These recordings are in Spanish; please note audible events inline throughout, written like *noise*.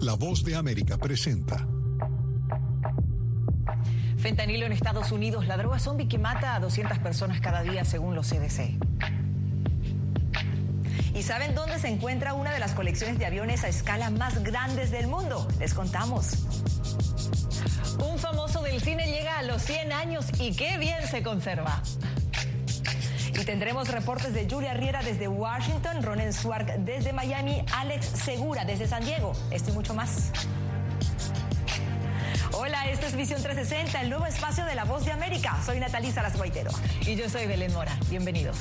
La voz de América presenta. Fentanilo en Estados Unidos, la droga zombie que mata a 200 personas cada día según los CDC. ¿Y saben dónde se encuentra una de las colecciones de aviones a escala más grandes del mundo? Les contamos. Un famoso del cine llega a los 100 años y qué bien se conserva. Y tendremos reportes de Julia Riera desde Washington, Ronen Swark desde Miami, Alex Segura desde San Diego. Esto y mucho más. Hola, esto es Visión 360, el nuevo espacio de la voz de América. Soy Natalí Salas Guaitero. Y yo soy Belén Mora. Bienvenidos.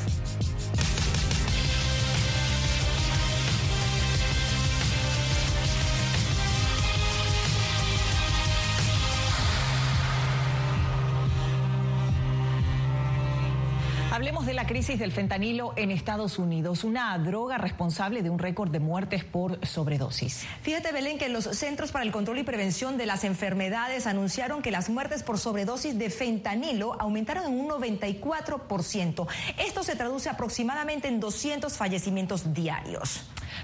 Hablemos de la crisis del fentanilo en Estados Unidos, una droga responsable de un récord de muertes por sobredosis. Fíjate, Belén, que los Centros para el Control y Prevención de las Enfermedades anunciaron que las muertes por sobredosis de fentanilo aumentaron en un 94%. Esto se traduce aproximadamente en 200 fallecimientos diarios.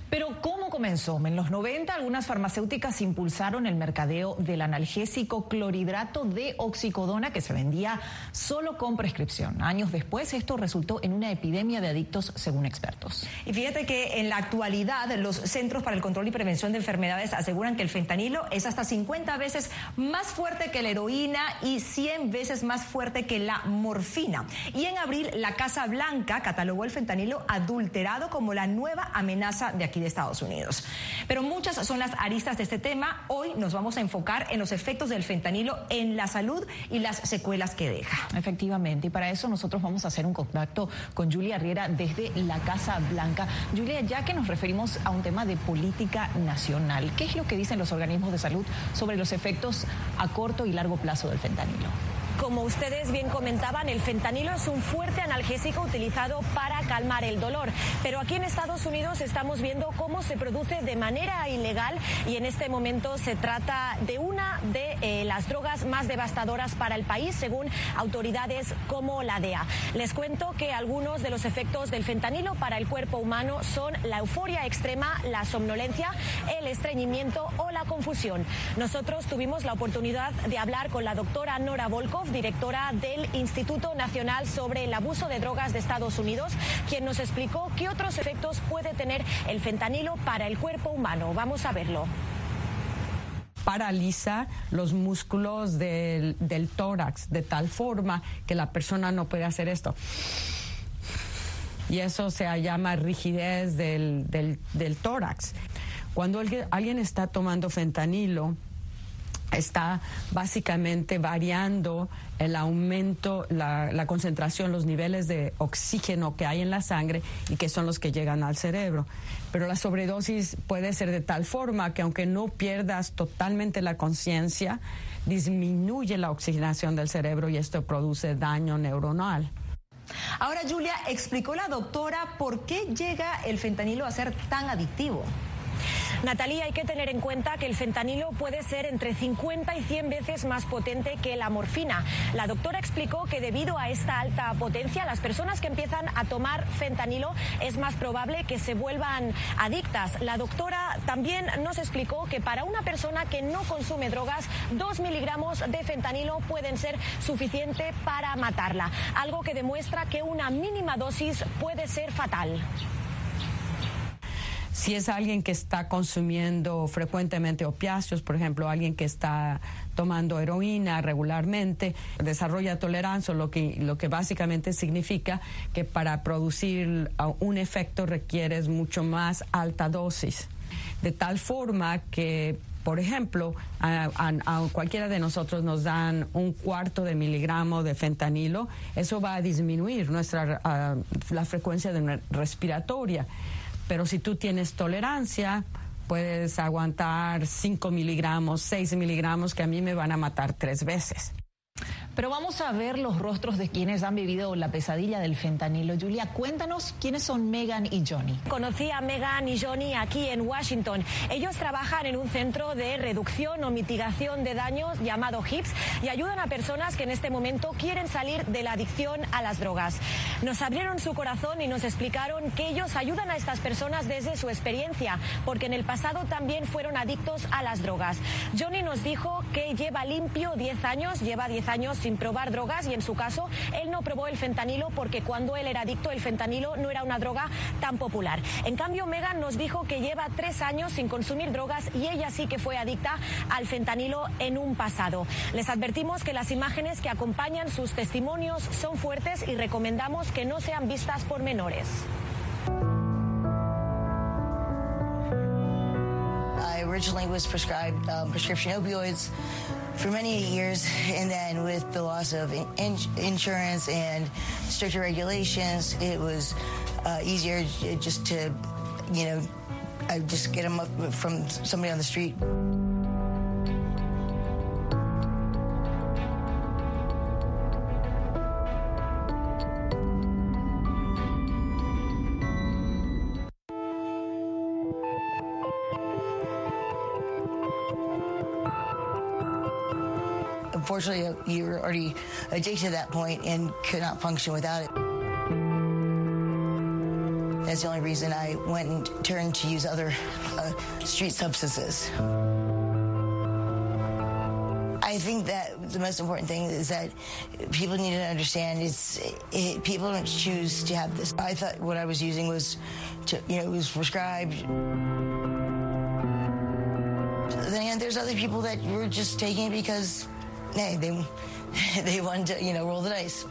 Pero ¿cómo comenzó? En los 90 algunas farmacéuticas impulsaron el mercadeo del analgésico clorhidrato de oxicodona que se vendía solo con prescripción. Años después esto resultó en una epidemia de adictos según expertos. Y fíjate que en la actualidad los Centros para el Control y Prevención de Enfermedades aseguran que el fentanilo es hasta 50 veces más fuerte que la heroína y 100 veces más fuerte que la morfina. Y en abril la Casa Blanca catalogó el fentanilo adulterado como la nueva amenaza de aquí de Estados Unidos. Pero muchas son las aristas de este tema. Hoy nos vamos a enfocar en los efectos del fentanilo en la salud y las secuelas que deja. Efectivamente, y para eso nosotros vamos a hacer un contacto con Julia Riera desde la Casa Blanca. Julia, ya que nos referimos a un tema de política nacional, ¿qué es lo que dicen los organismos de salud sobre los efectos a corto y largo plazo del fentanilo? Como ustedes bien comentaban, el fentanilo es un fuerte analgésico utilizado para calmar el dolor. Pero aquí en Estados Unidos estamos viendo cómo se produce de manera ilegal y en este momento se trata de una de eh, las drogas más devastadoras para el país, según autoridades como la DEA. Les cuento que algunos de los efectos del fentanilo para el cuerpo humano son la euforia extrema, la somnolencia, el estreñimiento o la confusión. Nosotros tuvimos la oportunidad de hablar con la doctora Nora Directora del Instituto Nacional sobre el Abuso de Drogas de Estados Unidos, quien nos explicó qué otros efectos puede tener el fentanilo para el cuerpo humano. Vamos a verlo paraliza los músculos del, tórax de tal forma que la persona no puede hacer esto. Y eso se llama rigidez del, del tórax. Cuando alguien está tomando fentanilo, está básicamente variando el aumento, la, concentración, los niveles de oxígeno que hay en la sangre y que son los que llegan al cerebro. Pero la sobredosis puede ser de tal forma que aunque no pierdas totalmente la conciencia, disminuye la oxigenación del cerebro y esto produce daño neuronal. Ahora, Julia, explicó la doctora por qué llega el fentanilo a ser tan adictivo. Natalia, hay que tener en cuenta que el fentanilo puede ser entre 50 y 100 veces más potente que la morfina. La doctora explicó que debido a esta alta potencia, las personas que empiezan a tomar fentanilo es más probable que se vuelvan adictas. La doctora también nos explicó que para una persona que no consume drogas, dos miligramos de fentanilo pueden ser suficiente para matarla, algo que demuestra que una mínima dosis puede ser fatal. Si es alguien que está consumiendo frecuentemente opiáceos, por ejemplo, alguien que está tomando heroína regularmente, desarrolla tolerancia, lo que, lo que básicamente significa que para producir un efecto requieres mucho más alta dosis. De tal forma que por ejemplo, a, cualquiera de nosotros nos dan un cuarto de miligramo de fentanilo, eso va a disminuir nuestra la frecuencia de respiratoria. Pero si tú tienes tolerancia, puedes aguantar 5 miligramos, 6 miligramos, que a mí me van a matar tres veces. Pero vamos a ver los rostros de quienes han vivido la pesadilla del fentanilo. Julia, cuéntanos quiénes son Megan y Johnny. Conocí a Megan y Johnny aquí en Washington. Ellos trabajan en un centro de reducción o mitigación de daños llamado HIPS y ayudan a personas que en este momento quieren salir de la adicción a las drogas. Nos abrieron su corazón y nos explicaron que ellos ayudan a estas personas desde su experiencia, porque en el pasado también fueron adictos a las drogas. Johnny nos dijo que lleva limpio 10 años, lleva 10 años sin probar drogas y en su caso él no probó el fentanilo porque cuando él era adicto el fentanilo no era una droga tan popular. En cambio, Megan nos dijo que lleva tres años sin consumir drogas y ella sí que fue adicta al fentanilo en un pasado. Les advertimos que las imágenes que acompañan sus testimonios son fuertes y recomendamos que no sean vistas por menores. Originally was prescribed um, prescription opioids for many years, and then with the loss of in insurance and stricter regulations, it was uh, easier just to, you know, I just get them up from somebody on the street. Unfortunately, you were already addicted to that point and could not function without it. That's the only reason I went and turned to use other uh, street substances. I think that the most important thing is that people need to understand is it, people don't choose to have this. I thought what I was using was, to, you know, it was prescribed. Then there's other people that were just taking it because hey, they *laughs* they wanted to, you know, roll the dice.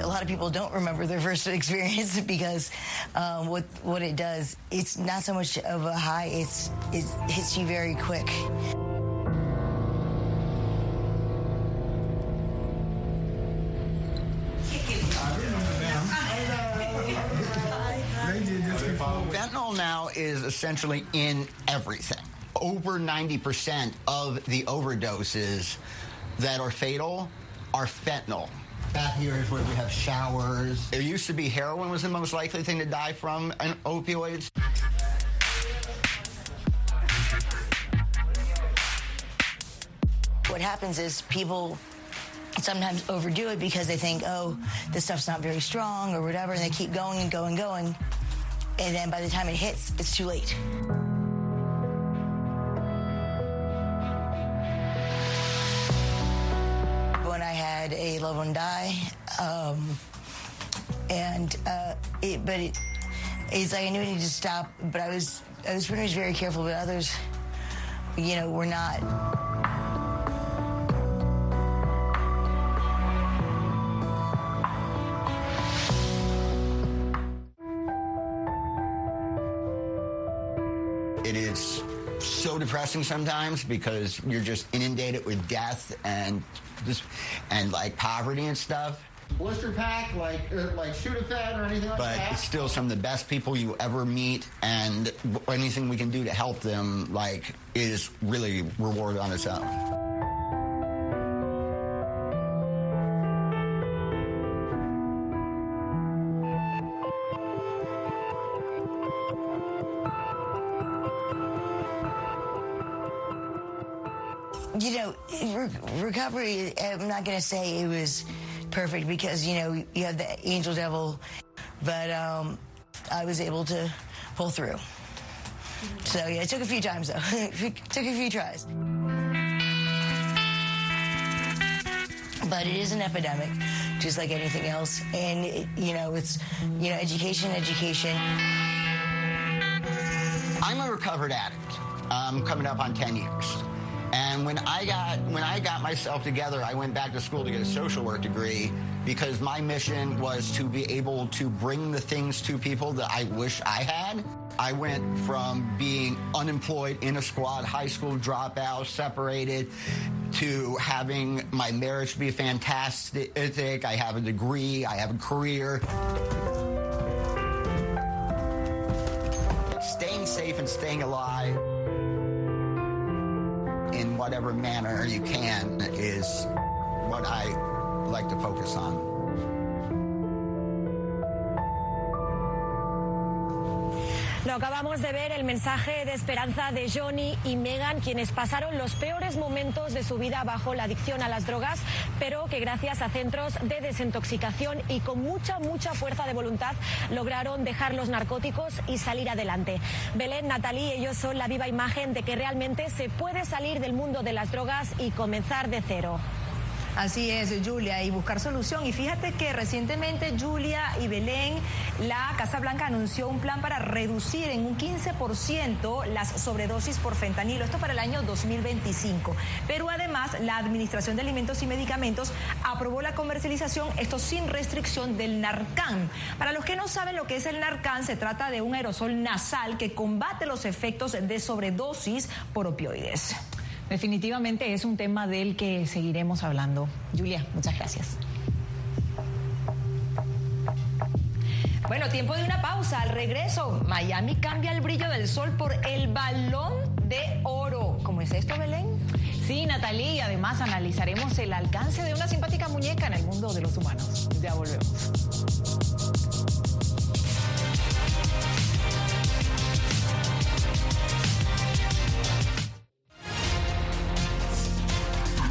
A lot of people don't remember their first *laughs* experience because um, what what it does, it's not so much of a high; it's it hits you very quick. Fentanyl now is essentially in everything over 90% of the overdoses that are fatal are fentanyl. Back here is where we have showers. It used to be heroin was the most likely thing to die from and opioids. What happens is people sometimes overdo it because they think, oh, this stuff's not very strong or whatever, and they keep going and going and going. And then by the time it hits, it's too late. Had a loved one die, um, and uh, it, but it, it's like I knew I needed to stop, but I was I was pretty much very careful, but others, you know, were not. So depressing sometimes because you're just inundated with death and just and like poverty and stuff. Blister pack, like uh, like Sudafed or anything like but that. But it's still some of the best people you ever meet, and anything we can do to help them, like, is really reward on its own. You know, re recovery, I'm not going to say it was perfect because, you know, you have the angel devil, but um, I was able to pull through. So, yeah, it took a few times, though. *laughs* it took a few tries. But it is an epidemic, just like anything else. And, it, you know, it's, you know, education, education. I'm a recovered addict. I'm coming up on 10 years. And when I got when I got myself together, I went back to school to get a social work degree because my mission was to be able to bring the things to people that I wish I had. I went from being unemployed in a squad, high school dropout, separated, to having my marriage be fantastic. I have a degree, I have a career. Staying safe and staying alive whatever manner you can is what I like to focus on. Lo acabamos de ver el mensaje de esperanza de Johnny y Megan, quienes pasaron los peores momentos de su vida bajo la adicción a las drogas, pero que gracias a centros de desintoxicación y con mucha, mucha fuerza de voluntad lograron dejar los narcóticos y salir adelante. Belén, Natalie, ellos son la viva imagen de que realmente se puede salir del mundo de las drogas y comenzar de cero. Así es, Julia, y buscar solución. Y fíjate que recientemente Julia y Belén, la Casa Blanca anunció un plan para reducir en un 15% las sobredosis por fentanilo, esto para el año 2025. Pero además, la Administración de Alimentos y Medicamentos aprobó la comercialización, esto sin restricción, del Narcan. Para los que no saben lo que es el Narcan, se trata de un aerosol nasal que combate los efectos de sobredosis por opioides. Definitivamente es un tema del que seguiremos hablando. Julia, muchas gracias. Bueno, tiempo de una pausa. Al regreso, Miami cambia el brillo del sol por el balón de oro. ¿Cómo es esto, Belén? Sí, Natalie, y además analizaremos el alcance de una simpática muñeca en el mundo de los humanos. Ya volvemos.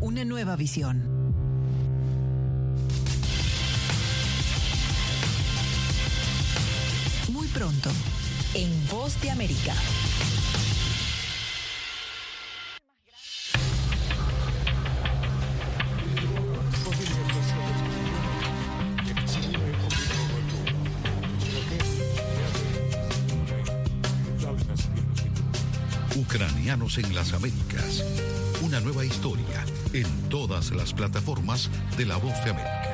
una nueva visión. Muy pronto, en Voz de América. Ucranianos en las Américas. Una nueva historia en todas las plataformas de La Voz de América.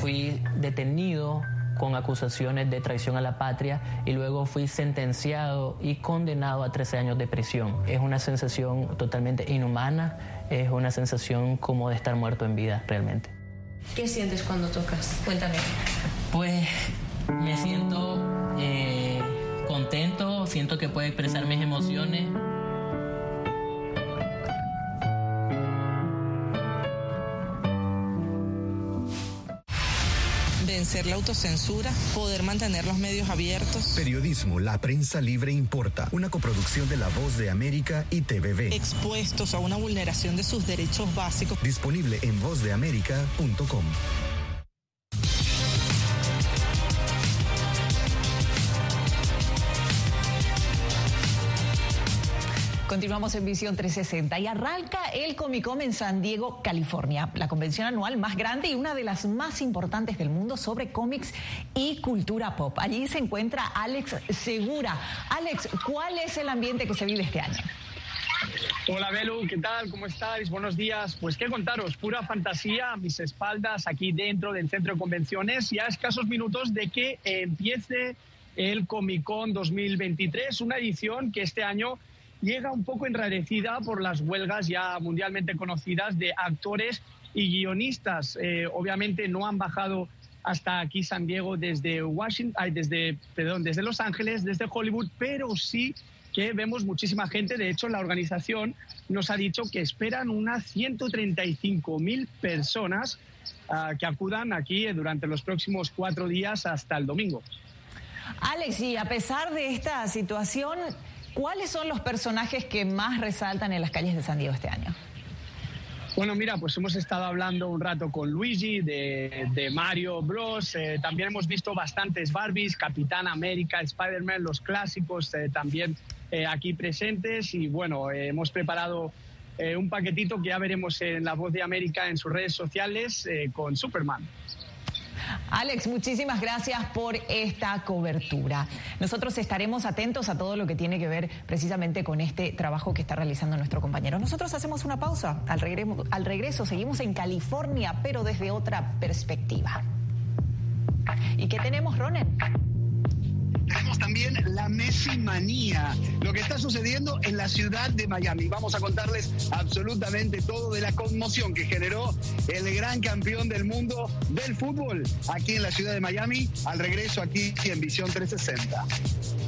Fui detenido con acusaciones de traición a la patria y luego fui sentenciado y condenado a 13 años de prisión. Es una sensación totalmente inhumana, es una sensación como de estar muerto en vida realmente. ¿Qué sientes cuando tocas? Cuéntame. Pues me siento eh, contento, siento que puedo expresar mis emociones. vencer la autocensura, poder mantener los medios abiertos. Periodismo, la prensa libre importa. Una coproducción de La Voz de América y TVV. Expuestos a una vulneración de sus derechos básicos. Disponible en vozdeamerica.com. Continuamos en Visión 360 y arranca el Comic Con en San Diego, California, la convención anual más grande y una de las más importantes del mundo sobre cómics y cultura pop. Allí se encuentra Alex Segura. Alex, ¿cuál es el ambiente que se vive este año? Hola Belu, ¿qué tal? ¿Cómo estáis? Buenos días. Pues qué contaros, pura fantasía a mis espaldas aquí dentro del centro de convenciones, ya a escasos minutos de que empiece el Comic Con 2023, una edición que este año llega un poco enrarecida por las huelgas ya mundialmente conocidas de actores y guionistas. Eh, obviamente no han bajado hasta aquí San Diego desde Washington, desde, perdón, desde Los Ángeles, desde Hollywood, pero sí que vemos muchísima gente. De hecho, la organización nos ha dicho que esperan unas 135 mil personas ah, que acudan aquí durante los próximos cuatro días hasta el domingo. Alex, y a pesar de esta situación, ¿Cuáles son los personajes que más resaltan en las calles de San Diego este año? Bueno, mira, pues hemos estado hablando un rato con Luigi de, Mario Bros. Eh, también hemos visto bastantes Barbies, Capitán América, Spider-Man, los clásicos eh, también eh, aquí presentes. Y bueno, hemos preparado un paquetito que ya veremos en La Voz de América en sus redes sociales con Superman. Alex, muchísimas gracias por esta cobertura. Nosotros estaremos atentos a todo lo que tiene que ver precisamente con este trabajo que está realizando nuestro compañero. Nosotros hacemos una pausa. Al regreso, al regreso seguimos en California, pero desde otra perspectiva. ¿Y qué tenemos, Ronen? Tenemos también la Messi manía, lo que está sucediendo en la ciudad de Miami. Vamos a contarles absolutamente todo de la conmoción que generó el gran campeón del mundo del fútbol aquí en la ciudad de Miami, al regreso aquí en Visión 360.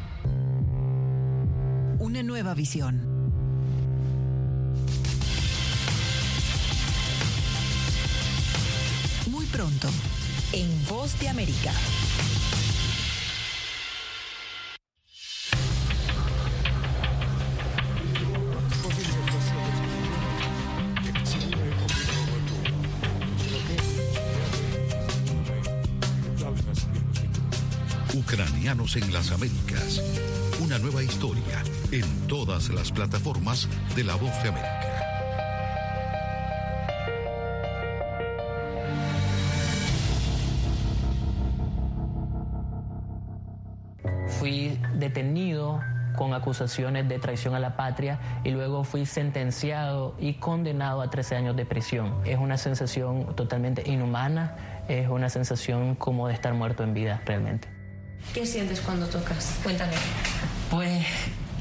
Una nueva visión. Muy pronto, en Voz de América. Ucranianos en las Américas. Una nueva historia en todas las plataformas de La Voz de América. Fui detenido con acusaciones de traición a la patria y luego fui sentenciado y condenado a 13 años de prisión. Es una sensación totalmente inhumana, es una sensación como de estar muerto en vida realmente. ¿Qué sientes cuando tocas? Cuéntame. Pues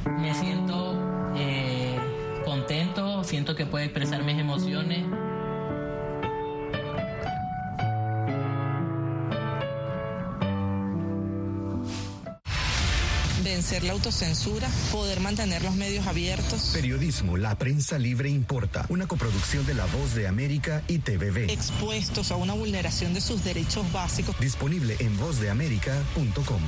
me siento eh, contento, siento que puedo expresar mis emociones. Vencer la autocensura, poder mantener los medios abiertos. Periodismo, la prensa libre importa. Una coproducción de La Voz de América y TVB. Expuestos a una vulneración de sus derechos básicos. Disponible en vozdeamerica.com.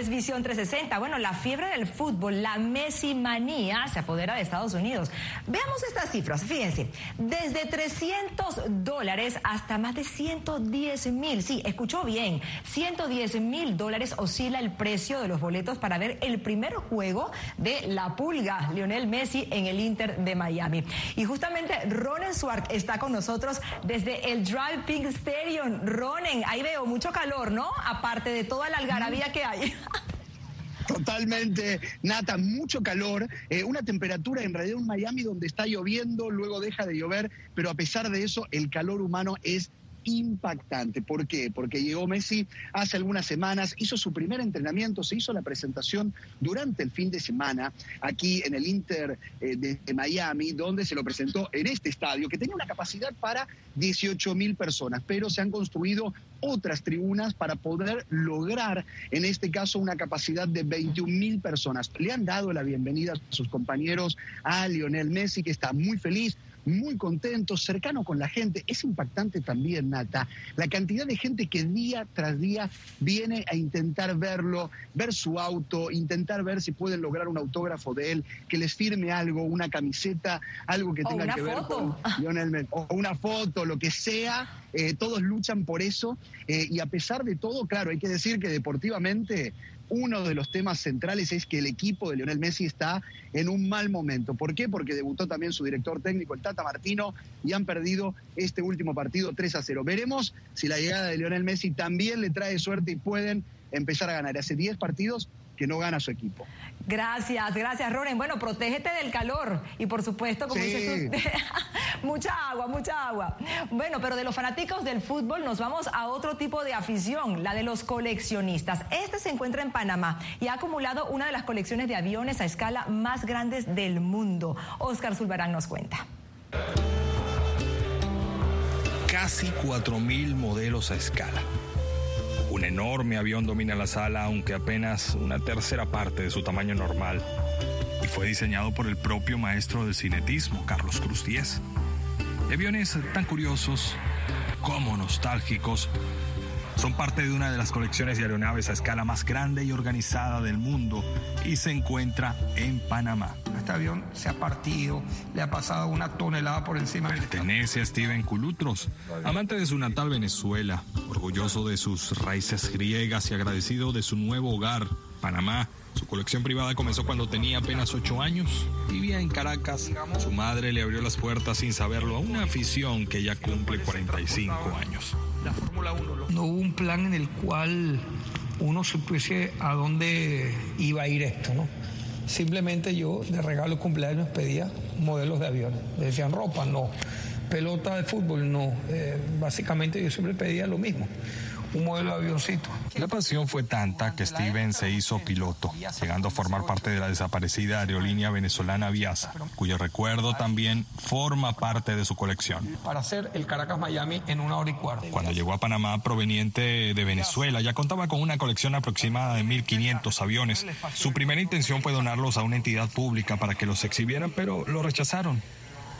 es Visión 360. Bueno, la fiebre del fútbol, la Messi manía se apodera de Estados Unidos. Veamos estas cifras, fíjense, desde 300 dólares hasta más de 110 mil. Sí, escuchó bien, 110 mil dólares oscila el precio de los boletos para ver el primer juego de la pulga, Lionel Messi en el Inter de Miami. Y justamente Ronen Swart está con nosotros desde el Drive Pink Stadium. Ronen, ahí veo mucho calor, ¿no? Aparte de toda la algarabía que hay. Totalmente, Nata, mucho calor, eh, una temperatura en realidad en Miami donde está lloviendo, luego deja de llover, pero a pesar de eso el calor humano es impactante. ¿Por qué? Porque llegó Messi hace algunas semanas, hizo su primer entrenamiento, se hizo la presentación durante el fin de semana aquí en el Inter eh, de, de Miami, donde se lo presentó en este estadio, que tenía una capacidad para 18 mil personas, pero se han construido otras tribunas para poder lograr, en este caso, una capacidad de 21 mil personas. Le han dado la bienvenida a sus compañeros, a Lionel Messi, que está muy feliz muy contento, cercano con la gente. Es impactante también, Nata, la cantidad de gente que día tras día viene a intentar verlo, ver su auto, intentar ver si pueden lograr un autógrafo de él, que les firme algo, una camiseta, algo que tenga que ver foto. con Lionel Messi, o una foto, lo que sea. eh, todos luchan por eso eh, y a pesar de todo, claro, hay que decir que deportivamente uno de los temas centrales es que el equipo de Lionel Messi está en un mal momento. ¿Por qué? Porque debutó también su director técnico, el Tata Martino, y han perdido este último partido 3 a 0. Veremos si la llegada de Lionel Messi también le trae suerte y pueden empezar a ganar. Hace 10 partidos que no gana su equipo. Gracias, gracias, Ronen. Bueno, protégete del calor y por supuesto, como Sí. dices tú, *laughs* mucha agua, mucha agua. Bueno, pero de los fanáticos del fútbol nos vamos a otro tipo de afición, la de los coleccionistas. Este se encuentra en Panamá y ha acumulado una de las colecciones de aviones a escala más grandes del mundo. Oscar Zulbarán nos cuenta. casi 4.000 modelos a escala. Un enorme avión domina la sala, aunque apenas una tercera parte de su tamaño normal, y fue diseñado por el propio maestro del cinetismo, Carlos Cruz Diez. Aviones tan curiosos como nostálgicos son parte de una de las colecciones de aeronaves a escala más grande y organizada del mundo y se encuentra en Panamá. Este avión se ha partido, le ha pasado una tonelada por encima. Pertenece a Steven Culutros, amante de su natal Venezuela, orgulloso de sus raíces griegas y agradecido de su nuevo hogar, Panamá. Su colección privada comenzó cuando tenía apenas 8 años. Vivía en Caracas. Su madre le abrió las puertas sin saberlo a una afición que ya cumple 45 años. No hubo un plan en el cual uno supiese a dónde iba a ir esto, ¿no? Simplemente yo de regalo de cumpleaños pedía modelos de aviones. Me decían ropa, no. Pelota de fútbol, no. Eh, básicamente yo siempre pedía lo mismo un modelo de avioncito. La pasión fue tanta que Steven se hizo piloto, llegando a formar parte de la desaparecida aerolínea venezolana Viasa, cuyo recuerdo también forma parte de su colección. Para hacer el Caracas-Miami en una hora y cuarto. Cuando llegó a Panamá proveniente de Venezuela, ya contaba con una colección aproximada de 1.500 aviones. Su primera intención fue donarlos a una entidad pública para que los exhibieran, pero lo rechazaron.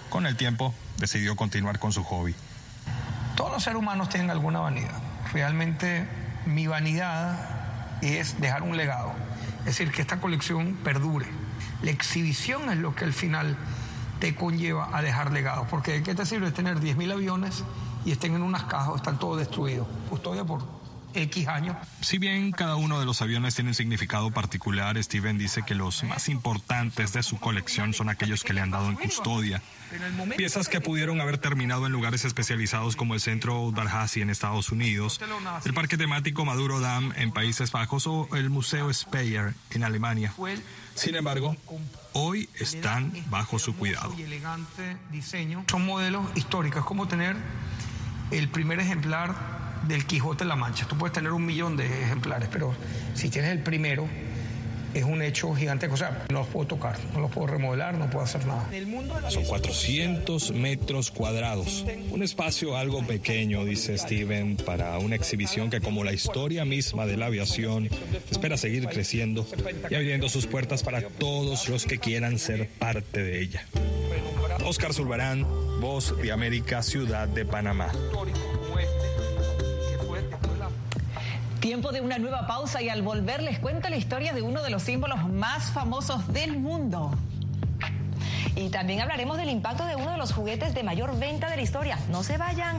Con el tiempo, decidió continuar con su hobby. Todos los seres humanos tienen alguna vanidad realmente mi vanidad es dejar un legado, es decir, que esta colección perdure. La exhibición es lo que al final te conlleva a dejar legado, porque ¿de qué te sirve tener 10.000 aviones y estén en unas cajas, están todos destruidos? Custodia por X años. Si bien cada uno de los aviones tiene un significado particular, Steven dice que los más importantes de su colección son aquellos que le han dado en custodia. Piezas que pudieron haber terminado en lugares especializados como el Centro Dalhousie en Estados Unidos, el Parque Temático Maduro Dam en Países Bajos o el Museo Speyer en Alemania. Sin embargo, hoy están bajo su cuidado. Son modelos históricos, como tener el primer ejemplar del Quijote de la Mancha. Tú puedes tener un millón de ejemplares, pero si tienes el primero, es un hecho gigante. O sea, no los puedo tocar, no los puedo remodelar, no puedo hacer nada. Son 400 metros cuadrados. Un espacio algo pequeño, dice Steven, para una exhibición que, como la historia misma de la aviación, espera seguir creciendo y abriendo sus puertas para todos los que quieran ser parte de ella. Oscar Zulbarán, Voz de América, Ciudad de Panamá. Tiempo de una nueva pausa y al volver les cuento la historia de uno de los símbolos más famosos del mundo. Y también hablaremos del impacto de uno de los juguetes de mayor venta de la historia. No se vayan.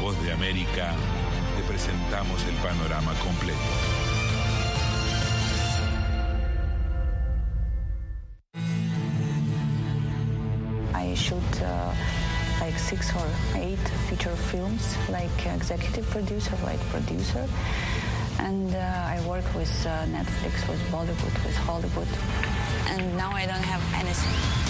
Voz de América te presentamos el panorama completo. I shoot uh, like six or eight feature films, like executive producer, like producer. And uh, I work with uh, Netflix, with Bollywood, with Hollywood. and now I don't have anything.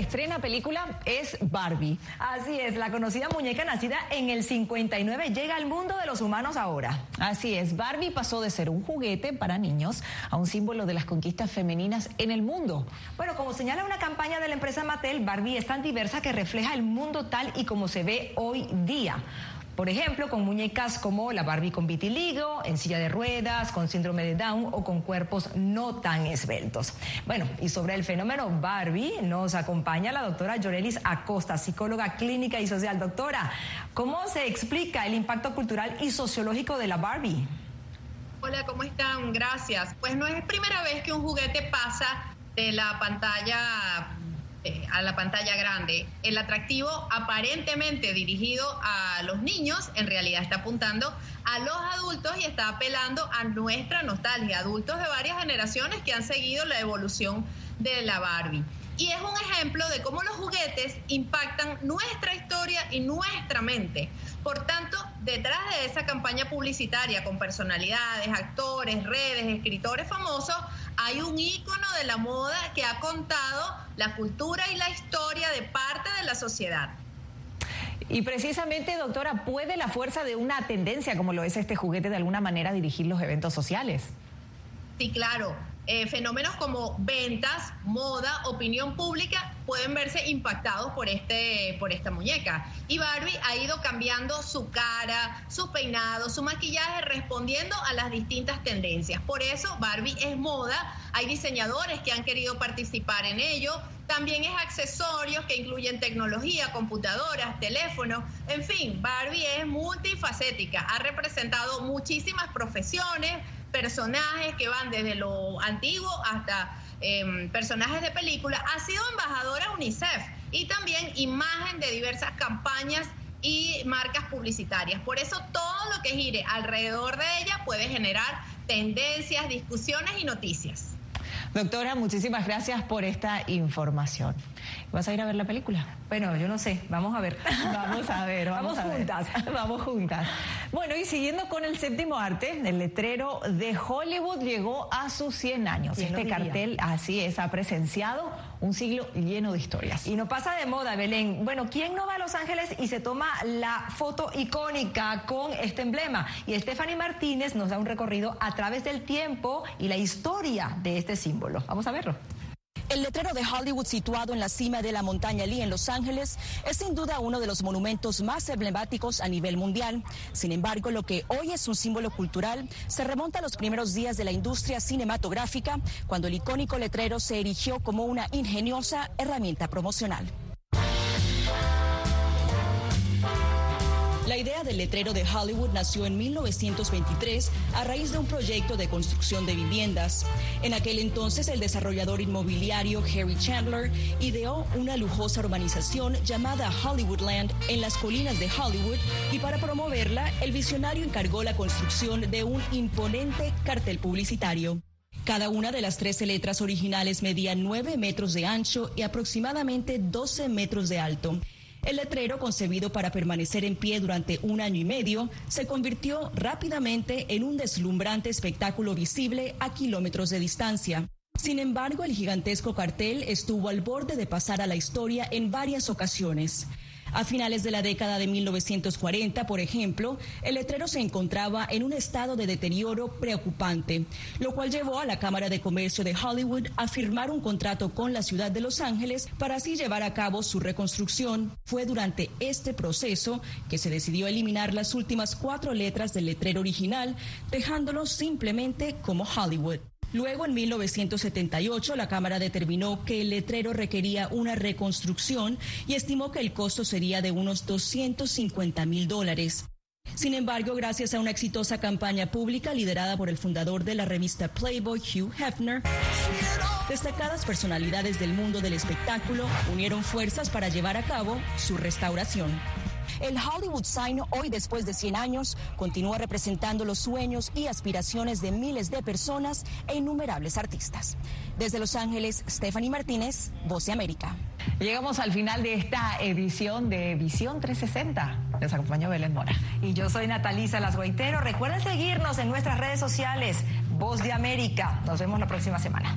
estrena película es Barbie. Así es, la conocida muñeca nacida en el 59 llega al mundo de los humanos ahora. Así es, Barbie pasó de ser un juguete para niños a un símbolo de las conquistas femeninas en el mundo. Bueno, como señala una campaña de la empresa Mattel, Barbie es tan diversa que refleja el mundo tal y como se ve hoy día. Por ejemplo, con muñecas como la Barbie con vitiligo, en silla de ruedas, con síndrome de Down o con cuerpos no tan esbeltos. Bueno, y sobre el fenómeno Barbie nos acompaña la doctora Llorelis Acosta, psicóloga clínica y social. Doctora, ¿cómo se explica el impacto cultural y sociológico de la Barbie? Hola, ¿cómo están? Gracias. Pues no es primera vez que un juguete pasa de la pantalla eh, a la pantalla grande. El atractivo aparentemente dirigido a los niños, en realidad está apuntando a los adultos y está apelando a nuestra nostalgia, adultos de varias generaciones que han seguido la evolución de la Barbie. Y es un ejemplo de cómo los juguetes impactan nuestra historia y nuestra mente. Por tanto, detrás de esa campaña publicitaria con personalidades, actores, redes, escritores famosos, hay un ícono de la moda que ha contado la cultura y la historia de parte de la sociedad. Y precisamente, doctora, ¿puede la fuerza de una tendencia como lo es este juguete de alguna manera dirigir los eventos sociales? Sí, claro. Eh, fenómenos como ventas, moda, opinión pública pueden verse impactados por, este, por esta muñeca. Y Barbie ha ido cambiando su cara, su peinado, su maquillaje, respondiendo a las distintas tendencias. Por eso Barbie es moda, hay diseñadores que han querido participar en ello, también es accesorios que incluyen tecnología, computadoras, teléfonos, en fin, Barbie es multifacética, ha representado muchísimas profesiones, personajes que van desde lo antiguo hasta em, personajes de película, ha sido embajadora UNICEF y también imagen de diversas campañas y marcas publicitarias. Por eso todo lo que gire alrededor de ella puede generar tendencias, discusiones y noticias. Doctora, muchísimas gracias por esta información. ¿Vas a ir a ver la película? Bueno, yo no sé, vamos a ver. *laughs* Vamos a ver, vamos, juntas, *laughs* vamos juntas. Bueno, y siguiendo con el séptimo arte, el letrero de Hollywood llegó a sus 100 años. Este cartel, así es, ha presenciado un siglo lleno de historias. Y no pasa de moda, Belén. Bueno, ¿quién no va a Los Ángeles y se toma la foto icónica con este emblema? Y Stephanie Martínez nos da un recorrido a través del tiempo y la historia de este símbolo. Vamos a verlo. El letrero de Hollywood situado en la cima de la montaña Lee en Los Ángeles es sin duda uno de los monumentos más emblemáticos a nivel mundial. Sin embargo, lo que hoy es un símbolo cultural se remonta a los primeros días de la industria cinematográfica, cuando el icónico letrero se erigió como una ingeniosa herramienta promocional. La idea del letrero de Hollywood nació en 1923 a raíz de un proyecto de construcción de viviendas. En aquel entonces el desarrollador inmobiliario Harry Chandler ideó una lujosa urbanización llamada Hollywoodland en las colinas de Hollywood y para promoverla el visionario encargó la construcción de un imponente cartel publicitario. Cada una de las 13 letras originales medía 9 metros de ancho y aproximadamente 12 metros de alto. El letrero, concebido para permanecer en pie durante un año y medio, se convirtió rápidamente en un deslumbrante espectáculo visible a kilómetros de distancia. Sin embargo, el gigantesco cartel estuvo al borde de pasar a la historia en varias ocasiones. A finales de la década de 1940, por ejemplo, el letrero se encontraba en un estado de deterioro preocupante, lo cual llevó a la Cámara de Comercio de Hollywood a firmar un contrato con la ciudad de Los Ángeles para así llevar a cabo su reconstrucción. Fue durante este proceso que se decidió eliminar las últimas cuatro letras del letrero original, dejándolo simplemente como Hollywood. Luego, en 1978, la Cámara determinó que el letrero requería una reconstrucción y estimó que el costo sería de unos 250 mil dólares. Sin embargo, gracias a una exitosa campaña pública liderada por el fundador de la revista Playboy, Hugh Hefner, destacadas personalidades del mundo del espectáculo unieron fuerzas para llevar a cabo su restauración. El Hollywood Sign, hoy después de 100 años, continúa representando los sueños y aspiraciones de miles de personas e innumerables artistas. Desde Los Ángeles, Stephanie Martínez, Voz de América. Llegamos al final de esta edición de Visión 360. Les acompañó Belén Mora. Y yo soy Natalisa Lasguaitero. Recuerden seguirnos en nuestras redes sociales, Voz de América. Nos vemos la próxima semana.